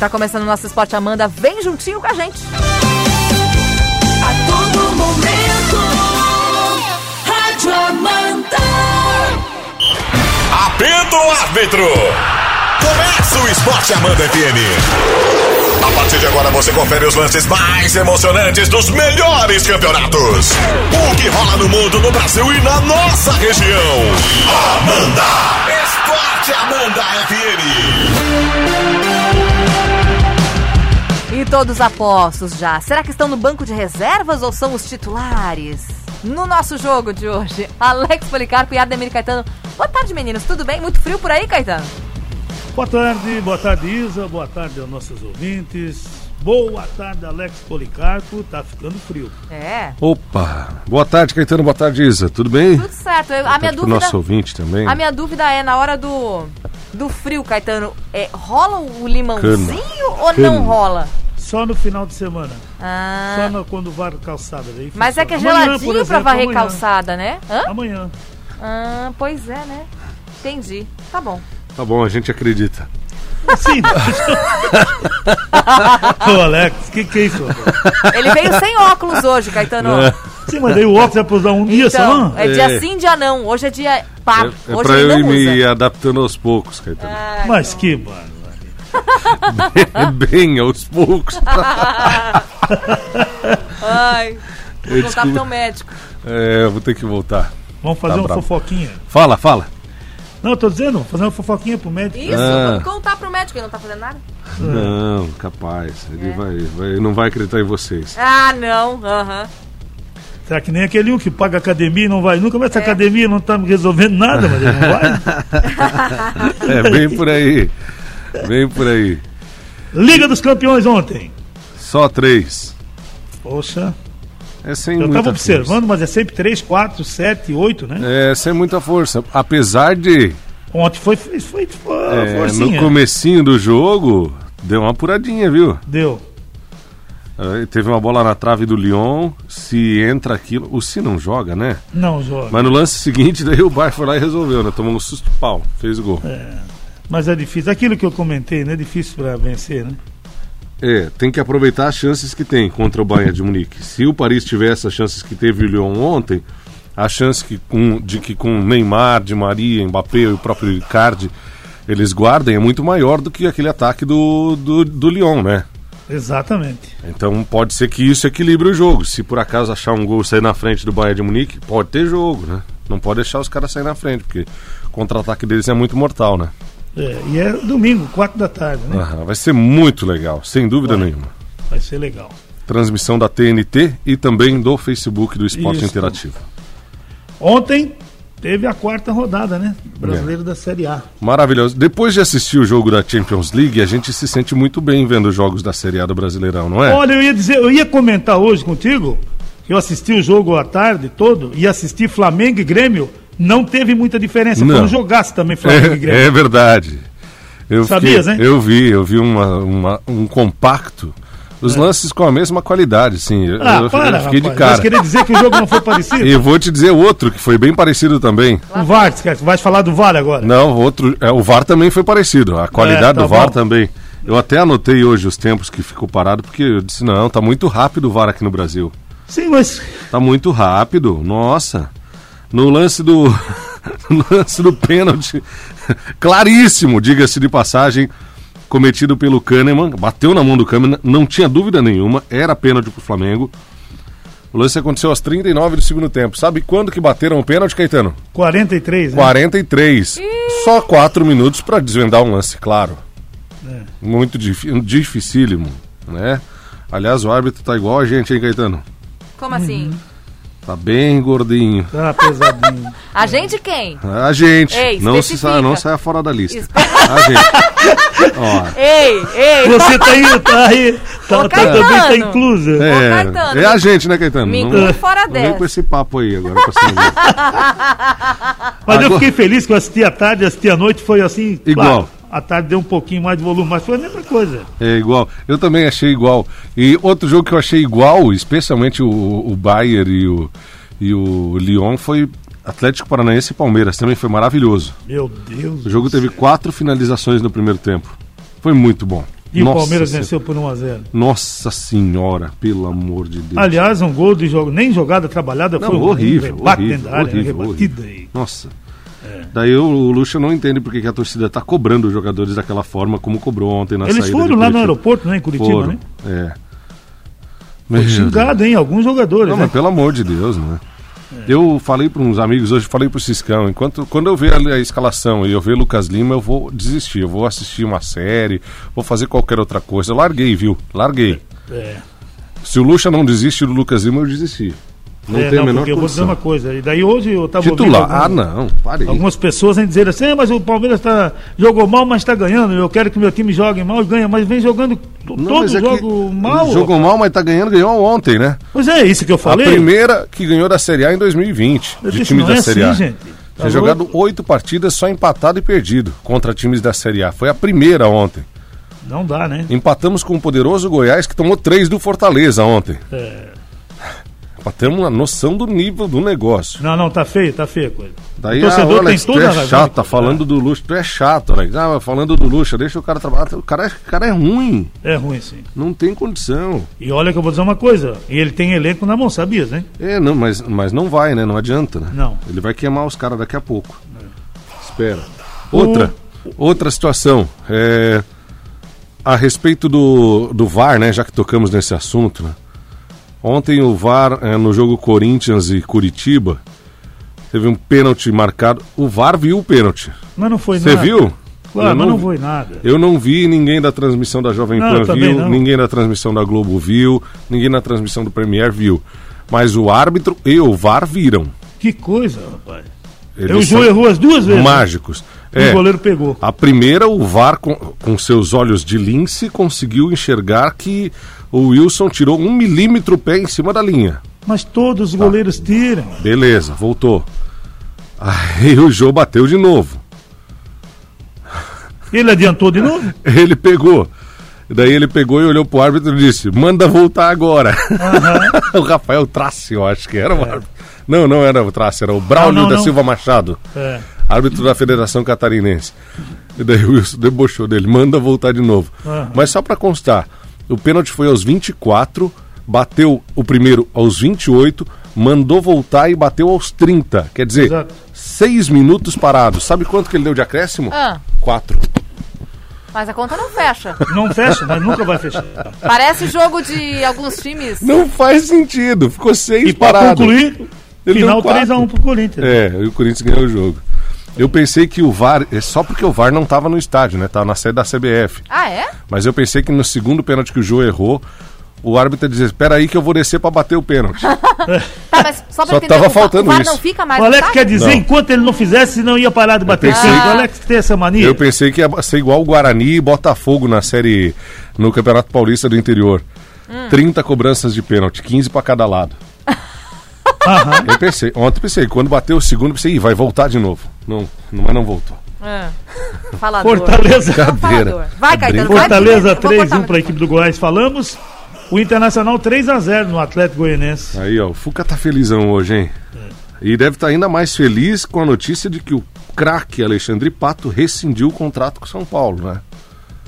tá começando o nosso Esporte Amanda. Vem juntinho com a gente. A todo momento, Rádio Amanda. Apita o árbitro! Começa o Esporte Amanda FM. A partir de agora você confere os lances mais emocionantes dos melhores campeonatos. O que rola no mundo, no Brasil e na nossa região. Amanda! Esporte Amanda FM. E todos apostos já. Será que estão no banco de reservas ou são os titulares? No nosso jogo de hoje, Alex Policarpo e Ademir Caetano. Boa tarde, meninos. Tudo bem? Muito frio por aí, Caetano? Boa tarde, boa tarde, Isa. Boa tarde aos nossos ouvintes. Boa tarde, Alex Policarpo. Tá ficando frio. É. Opa! Boa tarde, Caetano. Boa tarde, Isa. Tudo bem? Tudo certo. Eu- a minha dúvida. nosso ouvinte também. A minha dúvida é, na hora do, do frio, Caetano, é, rola o limãozinho ou Cana. não rola? Só no final de semana. Ah, Só no, quando var calçada. Daí mas é que é. Amanhã, geladinho pra exemplo, varrer amanhã. calçada, né? Hã? Amanhã. Ah, pois é, né? Entendi. Tá bom. Tá bom, a gente acredita. Sim. Ô, Alex, o que, que é isso? Ele veio sem óculos hoje, Caetano. Sim, mas daí o óculos é pra usar um dia Então, só? é dia É. sim, dia não. Hoje é dia par. É, é hoje pra ele eu não ir me adaptando aos poucos, Caetano. Ai, Mas que barbaridade. É bem aos poucos. Ai, vou Eu contar pro teu médico. É, vou ter que voltar. Vamos fazer Tá uma bravo. fofoquinha. Fala, fala. Não, eu tô dizendo, fazer uma fofoquinha pro médico. Isso, Ah. vamos contar pro médico, ele não tá fazendo nada. Não, capaz. Ele vai, vai, não vai acreditar em vocês. Ah, não. Aham. Será que nem aquele um que paga academia e não vai nunca? Mas essa É. academia não tá me resolvendo nada, mas ele não vai. É bem por aí. Bem por aí. Liga dos Campeões ontem. Só três. Poxa, É sem eu muita tava observando, força. mas é sempre 3, 4, 7, 8, né? É sem muita força. Apesar de Ontem foi, foi, foi, foi é, no comecinho do jogo deu uma apuradinha, viu? Deu. É, teve uma bola na trave do Lyon. Se entra aquilo. O Se não joga, né? Não, joga. Mas no lance seguinte, daí o Bar foi lá e resolveu, né? Tomou um susto pau, fez o gol. Mas é difícil. Aquilo que eu comentei, né? É difícil pra vencer, né? É, tem que aproveitar as chances que tem contra o Bayern de Munique. Se o Paris tiver essas chances que teve o Lyon ontem, a chance que com, de que com Neymar, Di Maria, Mbappé e o próprio Icardi eles guardem é muito maior do que aquele ataque do, do, do Lyon, né? Exatamente. Então pode ser que isso equilibre o jogo. Se por acaso achar um gol sair na frente do Bayern de Munique, pode ter jogo, né? Não pode deixar os caras sair na frente, porque o contra-ataque deles é muito mortal, né? É, e é domingo, 4 da tarde, né? Aham, vai ser muito legal, sem dúvida Vai. nenhuma. Vai ser legal. Transmissão da TNT e também do Facebook do Esporte Isso. Interativo. Ontem teve a quarta rodada, né? Brasileiro da Série A. Maravilhoso. Depois de assistir o jogo da Champions League, a gente se sente muito bem vendo os jogos da Série A do Brasileirão, não é? Olha, eu ia dizer, eu ia comentar hoje contigo que eu assisti o jogo à tarde todo e assisti Flamengo e Grêmio. Não teve muita diferença. Não. Quando jogasse também Flamengo e Grêmio. É, é verdade. Eu Sabias, fiquei- né? Eu vi, eu vi uma, uma- um compacto. Os lances com a mesma qualidade, sim. Eu, Ah, eu para, fiquei de rapaz. cara. Mas querer dizer que o jogo não foi parecido? E vou te dizer outro que foi bem parecido também. O VAR, esquece. vai falar do VAR agora. Não, outro. É, o VAR também foi parecido. A qualidade É, tá do VAR bom. também. Eu até anotei hoje os tempos que ficou parado, porque eu disse, não, tá muito rápido o VAR aqui no Brasil. Sim, mas Tá muito rápido, nossa. No lance do. no lance do pênalti. Claríssimo, diga-se de passagem, cometido pelo Kahneman. Bateu na mão do Kahneman, não tinha dúvida nenhuma, era pênalti pro Flamengo. O lance aconteceu aos 39 do segundo tempo. Sabe quando que bateram o pênalti, Caetano? 43, né? 43. Só 4 minutos para desvendar um lance, claro. É. Muito difí- dificílimo, né? Aliás, o árbitro tá igual a gente, hein, Caetano? Como assim? Uhum. Tá bem gordinho. Tá pesadinho. A gente quem? A gente. Ei, não, se sa não saia fora da lista. Espe- A gente. Ó, Ei, ei. Você tá aí, tá aí, tá, Ô, tá- também tá inclusa. é, Caetano, é a gente, né, Caetano? Me não, inclui fora não vem dessa. com esse papo aí agora. Mas eu Agora- fiquei feliz que eu assisti à tarde, assisti à noite, foi assim. Igual. À tarde deu um pouquinho mais de volume, mas foi a mesma coisa. É igual. Eu também achei igual. E outro jogo que eu achei igual, especialmente o, o Bayern e o, e o Lyon, foi Atlético Paranaense e Palmeiras. Também foi maravilhoso. Meu Deus. O jogo teve céu. quatro finalizações no primeiro tempo. Foi muito bom. E Nossa o Palmeiras Senhora. venceu por 1x0. Nossa senhora, pelo amor de Deus. Aliás, um gol de jogo, nem jogada trabalhada Não, foi um horrível, rebate horrível, dentro da área, horrível, rebatida horrível. aí. Nossa. Daí o, o Lucha não entende porque que a torcida tá cobrando os jogadores daquela forma como cobrou ontem na Eles foram lá no aeroporto, né, em Curitiba, Foram, né? é. Foi xingado, hein? Alguns jogadores, Não, né? mas pelo amor de Deus, né? Eu falei para uns amigos hoje, falei pro Ciscão, enquanto quando eu ver a, a escalação e eu ver Lucas Lima, eu vou desistir, eu vou assistir uma série, vou fazer qualquer outra coisa. Eu larguei, viu? Larguei. É. Se o Lucha não desiste do Lucas Lima, eu desisti. Não É, tem a não, menor porque eu vou dizer uma coisa. E daí hoje eu tava Titular? ouvindo Ah, não, parei. Algumas pessoas vêm dizer assim, "Ah, mas o Palmeiras tá, jogou mal, mas está ganhando. Eu quero que meu time jogue mal e ganhe, mas vem jogando Não, todo mas é jogo mal. Jogou mal, mas tá ganhando, ganhou ontem, né? Pois é, isso que eu falei. A primeira que ganhou da Série A em 2020, Eu de disse, time da é Série assim, A. gente. Tá Tinha jogado oito partidas, só empatado e perdido contra times da Série A. Foi a primeira ontem. Não dá, né? Empatamos com o poderoso Goiás, que tomou três do Fortaleza ontem. É. Pra ter uma noção do nível do negócio. Não, não, tá feio, tá feia a coisa. Daí, o torcedor ah, tem toda é a razão. chato, tá cobrar. falando do luxo. Tu é chato, Alex. Ah, falando do luxo, deixa o cara trabalhar. O cara, é- o cara é ruim. É ruim, sim. Não tem condição. E olha que eu vou dizer uma coisa. Ele tem elenco na mão, sabias, né? É, não, mas, mas não vai, né? Não adianta, né? Não. Ele vai queimar os caras daqui a pouco. Espera. Outra, outra situação. É, a respeito do, do VAR, né? Já que tocamos nesse assunto, né? Ontem o VAR, é, no jogo Corinthians e Curitiba, teve um pênalti marcado. O VAR viu o pênalti. Mas não foi Você nada. viu? Claro, Eu mas não foi nada. Eu não vi, ninguém da transmissão da Jovem Não, Pan eu também viu, não. ninguém da transmissão da Globo viu, ninguém na transmissão do Premier viu. Mas o árbitro e o VAR viram. Que coisa, rapaz. Eles são errou as duas vezes. né? mágicos. E É, o goleiro pegou. a primeira, o VAR, com, com seus olhos de lince, conseguiu enxergar que o Wilson tirou um milímetro o pé em cima da linha. Mas todos os Tá. goleiros tiram. Beleza, voltou. Aí o Jô bateu de novo. Ele adiantou de novo? Ele pegou. Daí ele pegou e olhou pro árbitro e disse: manda voltar agora. o Rafael Trace, eu acho que era o árbitro. Não, não era o Trace, era o Braulio Não, não, da não. Silva Machado, É. árbitro da Federação Catarinense. E daí o Wilson debochou dele: manda voltar de novo. Aham. Mas só pra constar: o pênalti foi aos 24, bateu o primeiro aos 28, mandou voltar e bateu aos 30. Quer dizer, Exato. seis minutos parados. Sabe quanto que ele deu de acréscimo? Ah, Quatro. mas a conta não fecha. Não fecha, mas nunca vai fechar. Parece jogo de alguns times. Não faz sentido. Ficou seis E para parados. concluir, Ele final deu quatro. 3x1 pro Corinthians. É, e o Corinthians ganhou o jogo. Eu pensei que o VAR, é só porque o VAR não estava no estádio, né? Tava na sede da CBF. Ah, é? Mas eu pensei que no segundo pênalti que o Jô errou, o árbitro ia dizer: Espera aí que eu vou descer para bater o pênalti. Tá, mas só pra Só entender, tava o VAR- faltando o VAR isso. não fica mais O Alex quer dizer, Não. enquanto ele não fizesse, não ia parar de bater pensei- pênalti. O Alex tem essa mania. eu pensei que ia ser igual o Guarani e Botafogo na série no Campeonato Paulista do Interior. Hum. 30 cobranças de pênalti, 15 para cada lado. Eu pensei, ontem pensei, quando bateu o segundo, pensei, vai voltar de novo. Não, não mas não voltou. É. Falador. Fortaleza. Cadeira. Vai, Caetano. Fortaleza eu vou 3 cortar 1 para a equipe do Goiás. Falamos. O Internacional 3x0 no Atlético Goianense. Aí, ó, o Fuca tá felizão hoje, hein? E deve estar ainda mais feliz com a notícia de que o craque Alexandre Pato rescindiu o contrato com o São Paulo, né?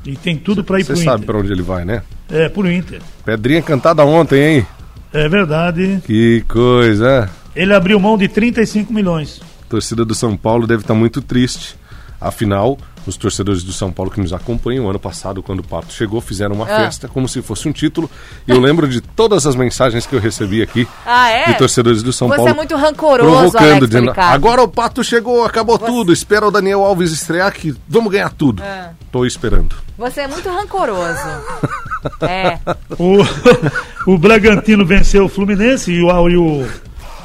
E tem tudo para ir Você pro sabe Inter. pra onde ele vai, né? É, pro Inter. Pedrinha cantada ontem, hein? É verdade. Que coisa. Ele abriu mão de 35 milhões. A torcida do São Paulo deve estar muito triste. Afinal, os torcedores do São Paulo que nos acompanham, ano passado, quando o Pato chegou, fizeram uma Ah. festa como se fosse um título. E eu lembro de todas as mensagens que eu recebi aqui Ah, é? de torcedores do São Você Paulo. é muito rancoroso, provocando, Alex dizendo, agora o Pato chegou, acabou tudo, espera o Daniel Alves estrear que vamos ganhar tudo. É. Tô esperando. Você é muito rancoroso. é. O, o Bragantino venceu o Fluminense e o, e, o,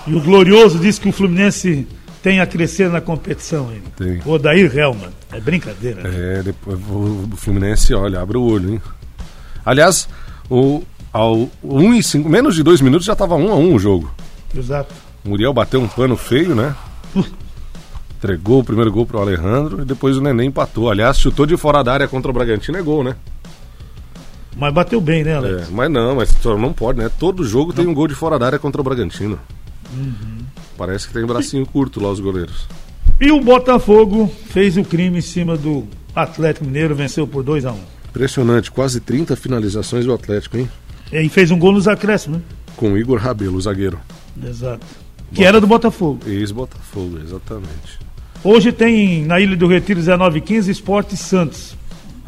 e o Glorioso disse que o Fluminense tem a crescer na competição. Hein? Tem. O Odair Helman. É brincadeira. né? É, depois o o Fluminense, olha, abre o olho, hein? Aliás, o, ao um e cinco, menos de dois minutos já tava um a um o jogo. Exato. O Muriel bateu um pano feio, né? Entregou o primeiro gol pro Alejandro e depois o Nenê empatou. Aliás, chutou de fora da área contra o Bragantino é gol, né? Mas bateu bem, né, Alex? É, mas não, mas não pode, né? Todo jogo tem um gol de fora da área contra o Bragantino. Parece que tem bracinho curto lá os goleiros. E o Botafogo fez o crime em cima do Atlético Mineiro, venceu por 2 a 1 Impressionante, quase 30 finalizações do Atlético, hein? E fez um gol nos acréscimos, né? Com o Igor Rabelo, o zagueiro. Exato. Que era do Botafogo. Ex-Botafogo, exatamente. Hoje tem na Ilha do Retiro 1915 Esporte Santos.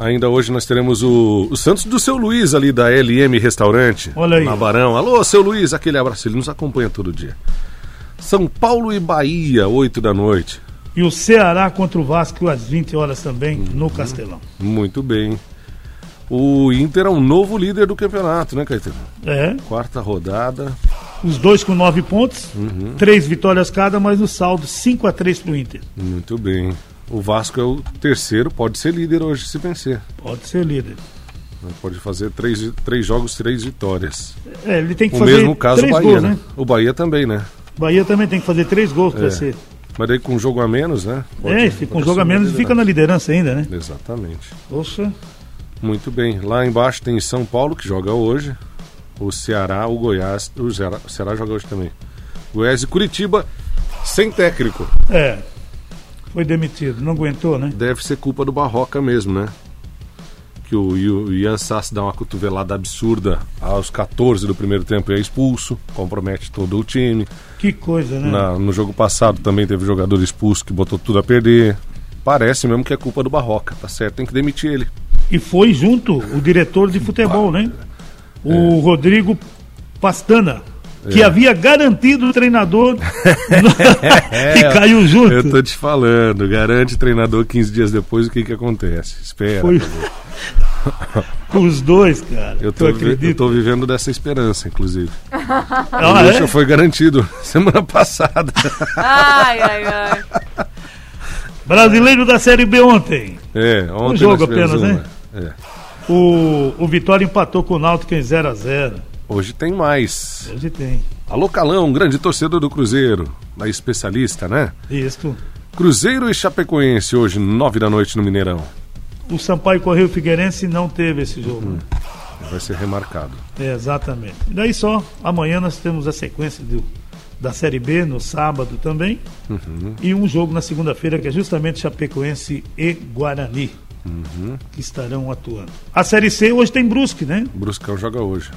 Ainda hoje nós teremos o, o Santos do seu Luiz ali da LM Restaurante. Olha aí. Na Barão. Alô, seu Luiz, aquele abraço. Ele nos acompanha todo dia. São Paulo e Bahia, 8 da noite. E o Ceará contra o Vasco às 20 horas também no Castelão. Muito bem. O Inter é um novo líder do campeonato, né, Caetano? É, Quarta rodada. os dois com nove pontos, Uhum. três vitórias cada, mas o saldo 5 a 3 pro Inter. Muito bem. O Vasco é o terceiro, pode ser líder hoje se vencer. Pode ser líder. Pode fazer três, três jogos, três vitórias. É, ele tem que O fazer mesmo caso o Bahia, gols, né? né? O Bahia também, né? Bahia também tem que fazer três gols para É. ser. Mas daí com um jogo a menos, né? Pode- é, com um jogo a menos e fica na liderança ainda, né? Exatamente. Poxa, Muito bem. Lá embaixo tem São Paulo, que joga hoje. O Ceará, o Goiás. O Ceará, o Ceará joga hoje também. Goiás e Curitiba, sem técnico. é. Foi demitido, não aguentou, né? Deve ser culpa do Barroca mesmo, né? Que o, o Ian Sass dá uma cotovelada absurda aos 14 do primeiro tempo e é expulso. Compromete todo o time. Que coisa, né? Na- no jogo passado também teve jogador expulso que botou tudo a perder. Parece mesmo que é culpa do Barroca, tá certo? Tem que demitir ele. E foi junto o diretor de futebol, né? O É. Rodrigo Pastana, que havia garantido o treinador e caiu junto. É. Eu tô te falando, garante treinador 15 dias depois o que que acontece. Espera. Foi com os dois, cara. Eu tô, vi- eu tô vivendo dessa esperança, inclusive Ah, o é? Lucha foi garantido semana passada. Ai, ai, ai. Brasileiro da Série B ontem. É, ontem Um jogo apenas, uma. né? É. O, o Vitória empatou com o Náutico em 0 a 0 Hoje tem mais. Hoje tem. Alô Calão, grande torcedor do Cruzeiro, da especialista, né? Isso. Cruzeiro e Chapecoense hoje, nove da noite no Mineirão. O Sampaio Correio Figueirense não teve esse jogo. Uhum. Vai ser remarcado. É, exatamente. E daí só, amanhã nós temos a sequência do, da Série B, no sábado também. Uhum. E um jogo na segunda-feira, que é justamente Chapecoense e Guarani, Uhum. que estarão atuando. A Série C hoje tem Brusque, né? Bruscão joga hoje.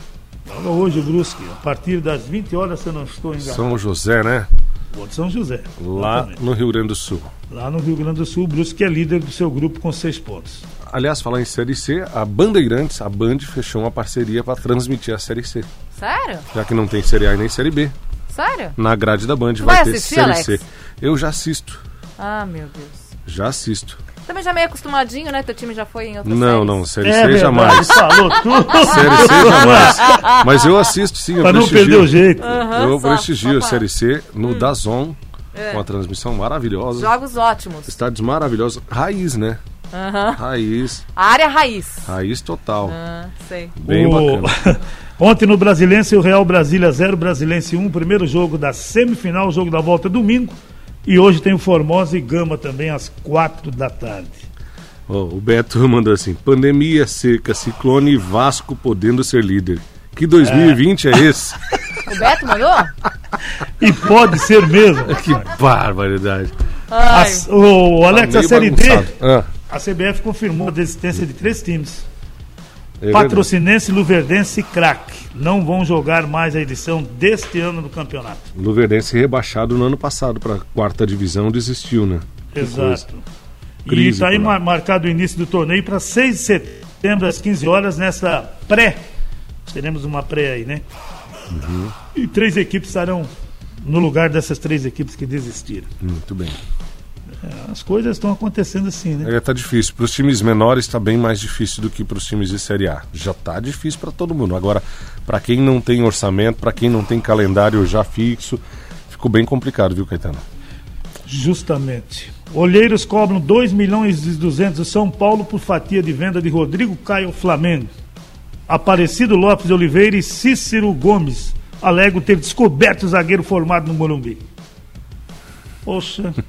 Joga hoje o Brusque, a partir das 20 horas, se eu não estou enganado. São José, né? São... de São José. Lá exatamente. no Rio Grande do Sul. Lá no Rio Grande do Sul, o Brusque é líder do seu grupo com seis pontos. Aliás, falar em Série C, a Bandeirantes, a Band, fechou uma parceria para transmitir a Série C. Sério? Já que não tem Série A e nem Série B. Sério? Na grade da Band Tu vai, vai ter assistir, Série Alex? C. Eu já assisto. Ah, meu Deus. Já assisto. Também já meio acostumadinho, né? Teu time já foi em outras Não, séries. não, Série É jamais. falou tudo. Série C jamais. Mas eu assisto sim, eu Pra não prestigio. perder o jeito. Aham, Eu só- prestigio só a pra- Série C no Hum. Dazon, É. com a transmissão maravilhosa. Jogos ótimos. Estádios maravilhosos. Raiz, né? Aham. Raiz. A área raiz. Raiz total. Ah, sei. Bem O- bacana. Ontem no Brasilense, o Real Brasília 0, Brasilense 1, primeiro jogo da semifinal, jogo da volta domingo. E hoje tem o Formosa e Gama também às 4 da tarde. Ó, o Beto mandou assim: pandemia, seca, ciclone e Vasco podendo ser líder. Que 2020 é, esse? O Beto mandou? E pode ser mesmo. que barbaridade. Ai. As- o Alex, Tá a Série D. Ah, a CBF confirmou a desistência de três times. É. Patrocinense, Luverdense e Crack. Não vão jogar mais a edição deste ano do campeonato. Luverdense rebaixado no ano passado para quarta divisão desistiu, né? Exato. E está aí lá. mar- marcado o início do torneio para 6 de setembro, às 15 horas, nessa pré. Teremos uma pré aí, né? Uhum. E três equipes estarão no lugar dessas três equipes que desistiram. Muito bem. As coisas estão acontecendo assim, né? É, tá difícil. Para os times menores está bem mais difícil do que para os times de Série A. Já tá difícil para todo mundo. Agora, para quem não tem orçamento, para quem não tem calendário já fixo, ficou bem complicado, viu, Caetano? Justamente. Olheiros cobram 2 milhões e 200 do São Paulo por fatia de venda de Rodrigo Caio Flamengo. Aparecido Lopes de Oliveira e Cícero Gomes alegam ter descoberto o zagueiro formado no Morumbi. Poxa.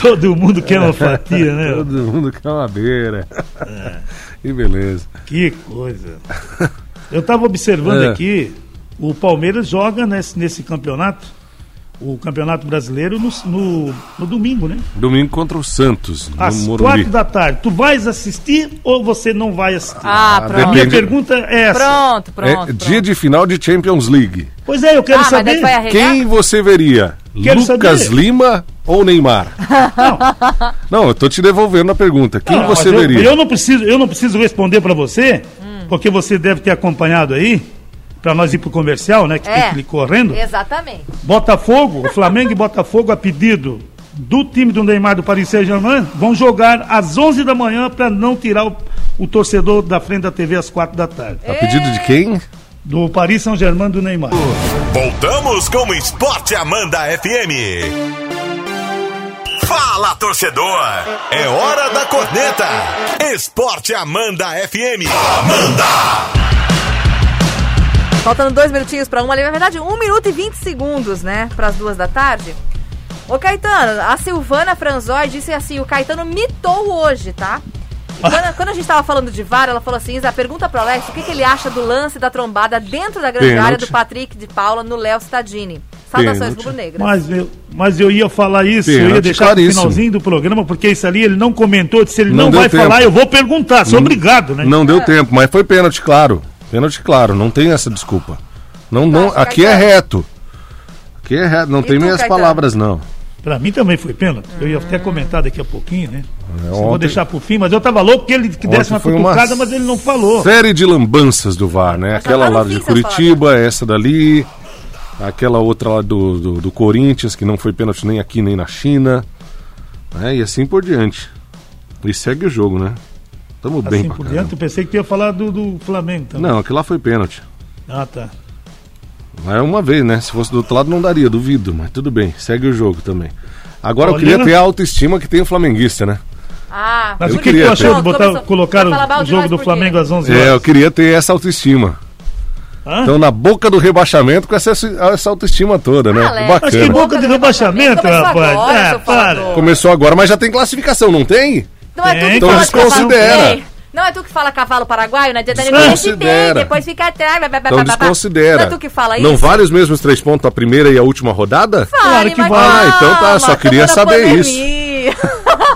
Todo mundo quer uma fatia, né? Todo mundo quer uma beira. Que beleza. Que coisa. Eu estava observando É. aqui, o Palmeiras joga nesse, nesse campeonato o Campeonato Brasileiro no, no, no domingo, né? Domingo contra o Santos, no Às quatro da tarde. Tu vais assistir ou você não vai assistir? Ah, Ah, pronto. Minha depende. pergunta é essa. Pronto, É pronto. dia pronto. de final de Champions League. Pois é, eu quero Ah, saber. arregar? Quem você veria? Quero Lucas saber. Lima ou Neymar? Não, eu tô te devolvendo a pergunta. Quem Não, você eu, veria? eu não preciso, eu não preciso responder para você, Hum. porque você deve ter acompanhado aí, para nós ir pro comercial, né? Que É. tem que ir correndo. Exatamente. Botafogo, o Flamengo e Botafogo, a pedido do time do Neymar do Paris Saint-Germain, vão jogar às 11 da manhã para não tirar o, o torcedor da frente da TV às 4 da tarde. A pedido de quem? Do Paris Saint-Germain do Neymar. Voltamos com o Esporte Amanda FM. Fala, torcedor! É hora da corneta! Esporte Amanda FM. Amanda! Faltando dois minutinhos pra uma ali, na verdade, um minuto e 20 segundos, né? Para as duas da tarde. Ô Caetano, a Silvana Franzói disse assim: o Caetano mitou hoje, tá? Quando, quando a gente tava falando de VAR, ela falou assim: Isa, pergunta pro Alex o que, que ele acha do lance da trombada dentro da grande Pênalti. área do Patrick de Paula no Léo Stadini. Saudações Pênalti. rubro-negras. Mas eu, mas eu ia falar isso, eu ia Pênalti deixar claríssimo. no finalzinho do programa, porque isso ali ele não comentou, se ele Não não, vai tempo. falar, eu vou perguntar, sou obrigado, né? Não deu tempo, mas foi pênalti, claro. Pênalti, claro. Não tem essa desculpa. Não, não, aqui é reto. Aqui é reto. Não E tem tu, minhas Caetano? palavras, não. Pra mim também foi pênalti. Eu ia até comentar daqui a pouquinho, né? É, Só Vou ontem- deixar pro fim, mas eu tava louco que ele que desse Ontem uma cutucada, mas ele não falou. Série de lambanças do VAR, né? Aquela tá no lá de Curitiba, essa dali, aquela outra lá do, do, do Corinthians, que não foi pênalti nem aqui nem na China, né? E assim por diante. E segue o jogo, né? Tamo bem Assim pra por caramba. diante, eu pensei que tu ia falar do, do Flamengo também. Não, aquilo lá foi pênalti. Ah, tá. Mas é uma vez, né? Se fosse do outro lado não daria, duvido, mas tudo bem, segue o jogo também. Agora eu queria ter a autoestima que tem o flamenguista, né? Ah, Mas Eu o que, que queria tu achou de botar, Começou- colocar o jogo do? Flamengo às 11 É, eu horas? queria ter essa autoestima. Hã? Então, na boca do rebaixamento, com essa, essa autoestima toda, né? Alex, Mas que Bacana. boca de rebaixamento, Começou rapaz. agora, É. Começou agora, mas já tem classificação, não tem? Não é tu que Então fala Não é tu que fala cavalo paraguaio, né? Desconsidera. Depois fica atrás. blá, blá, blá, Então desconsidera. Não é tu que fala isso? Não vale os mesmos três pontos a primeira e a última rodada? Claro que vale. Ah, então tá, só queria saber pandemia.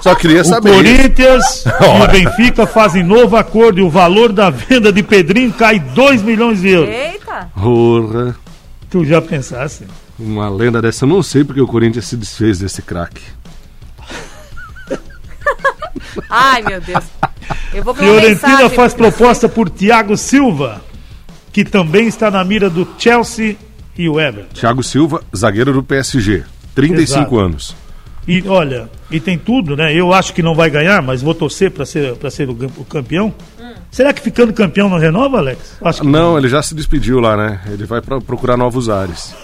Só queria O saber. isso. Corinthians e o. Benfica fazem novo acordo e o valor da venda de Pedrinho cai 2 milhões de euros. Eita. Porra, Tu já pensasse? uma lenda dessa, eu não sei porque o Corinthians se desfez desse craque. Ai, meu Deus. Eu vou Fiorentina mensagem. faz proposta por Thiago Silva, que também está na mira do Chelsea e o Everton. Thiago Silva, zagueiro do PSG, 35 Exato. anos. E olha, e tem tudo, né? Eu acho que não vai ganhar, mas vou torcer para ser, pra ser o, o campeão. Será que ficando campeão não renova, Alex? Acho que Não, ele já se despediu lá, né? Ele vai pra procurar novos ares.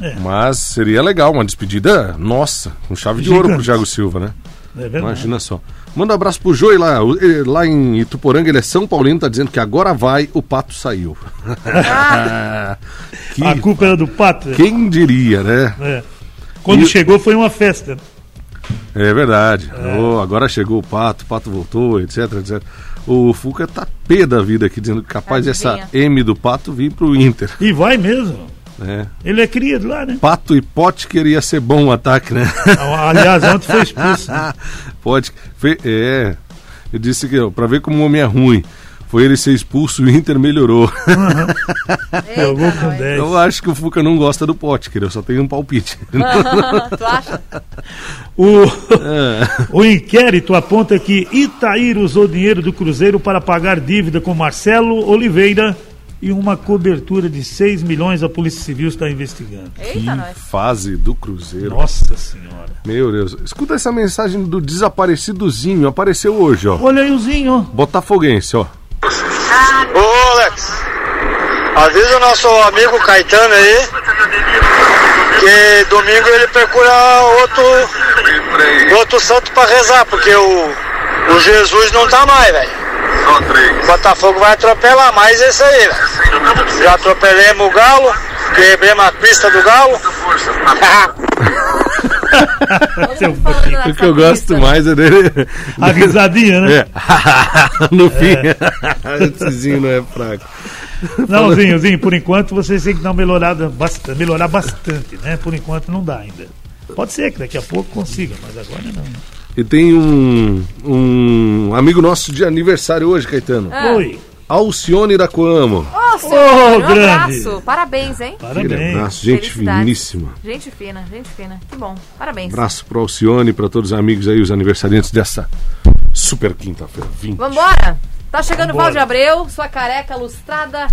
É. Mas seria legal, uma despedida, nossa, com chave de ouro pro Gigante. Thiago Silva, né? É verdade. Imagina só. Manda um abraço pro Joey lá. ele- Lá em Ituporanga, ele é São Paulino, tá dizendo que agora vai, o pato saiu. Que- A culpa era do Pato. Quem diria, né? É. Quando E- chegou foi uma festa. É verdade. Oh, agora chegou o pato, o pato voltou, etc, etc. O Fuca tá pé da vida aqui, dizendo que capaz dessa Adivinha. M do pato vir pro Inter. E vai mesmo. Né? Ele é cria de lá, né? Pato e Pote queria ser bom o ataque, né? Aliás, ontem foi expulso. né? É. Eu disse que, ó, pra ver como o homem é ruim. Foi ele ser expulso e o Inter melhorou. Jogou Eita, com nós. 10. Eu acho que o Fuca não gosta do Pote, eu só tenho um palpite. tu acha? O, É. o inquérito aponta que Itaíra usou dinheiro do Cruzeiro para pagar dívida com Marcelo Oliveira e uma cobertura de 6 milhões a Polícia Civil está investigando. Eita, nós. Fase do Cruzeiro. Nossa Senhora. Meu Deus. Escuta essa mensagem do desaparecidozinho. Apareceu hoje, ó. Olha aí o Zinho, ó. Botafoguense, ó. Ô Alex, avisa o nosso amigo Caetano aí que domingo ele procura outro, outro santo pra rezar, porque o, o Jesus não tá mais, velho. O Botafogo vai atropelar mais esse aí, velho. Já atropelemos o Galo, quebremos a pista do Galo. O que eu gosto mais é dele. A risadinha, né? É. no fim. Esse Zinho não é fraco. Não, Zinho, Zinho, por enquanto vocês têm que dar uma melhorada bastante, melhorar bastante, né? Por enquanto não dá ainda. Pode ser que daqui a pouco consiga, mas agora não. E tem um, um amigo nosso de aniversário hoje, Caetano. Ah. Oi, Alcione Iracoamo. Ô, senhor, um grande. abraço. Parabéns, hein? Parabéns. abraço, gente finíssima. Gente fina, gente fina. Que bom. Parabéns. Abraço pro Alcione, para todos os amigos aí, os aniversariantes dessa super quinta-feira. 20. Vambora. Tá chegando o Vambora. Valde Abreu, sua careca lustrada.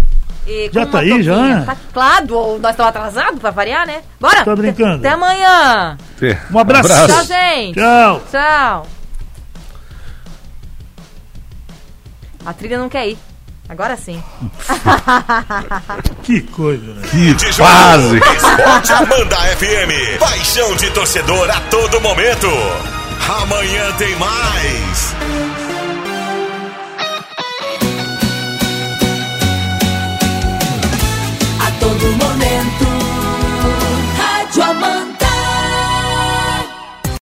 E Já tá aí, já? touquinha. Tá, claro, nós estamos atrasados pra variar, né? Bora. Tá brincando? Até amanhã. É. Um abraço. Tchau, gente. Tchau. Tchau. A trilha não quer ir. Agora sim. Que coisa, né? Jogo, Quase. Esporte Amanda FM. Paixão de torcedor a todo momento. Amanhã tem mais.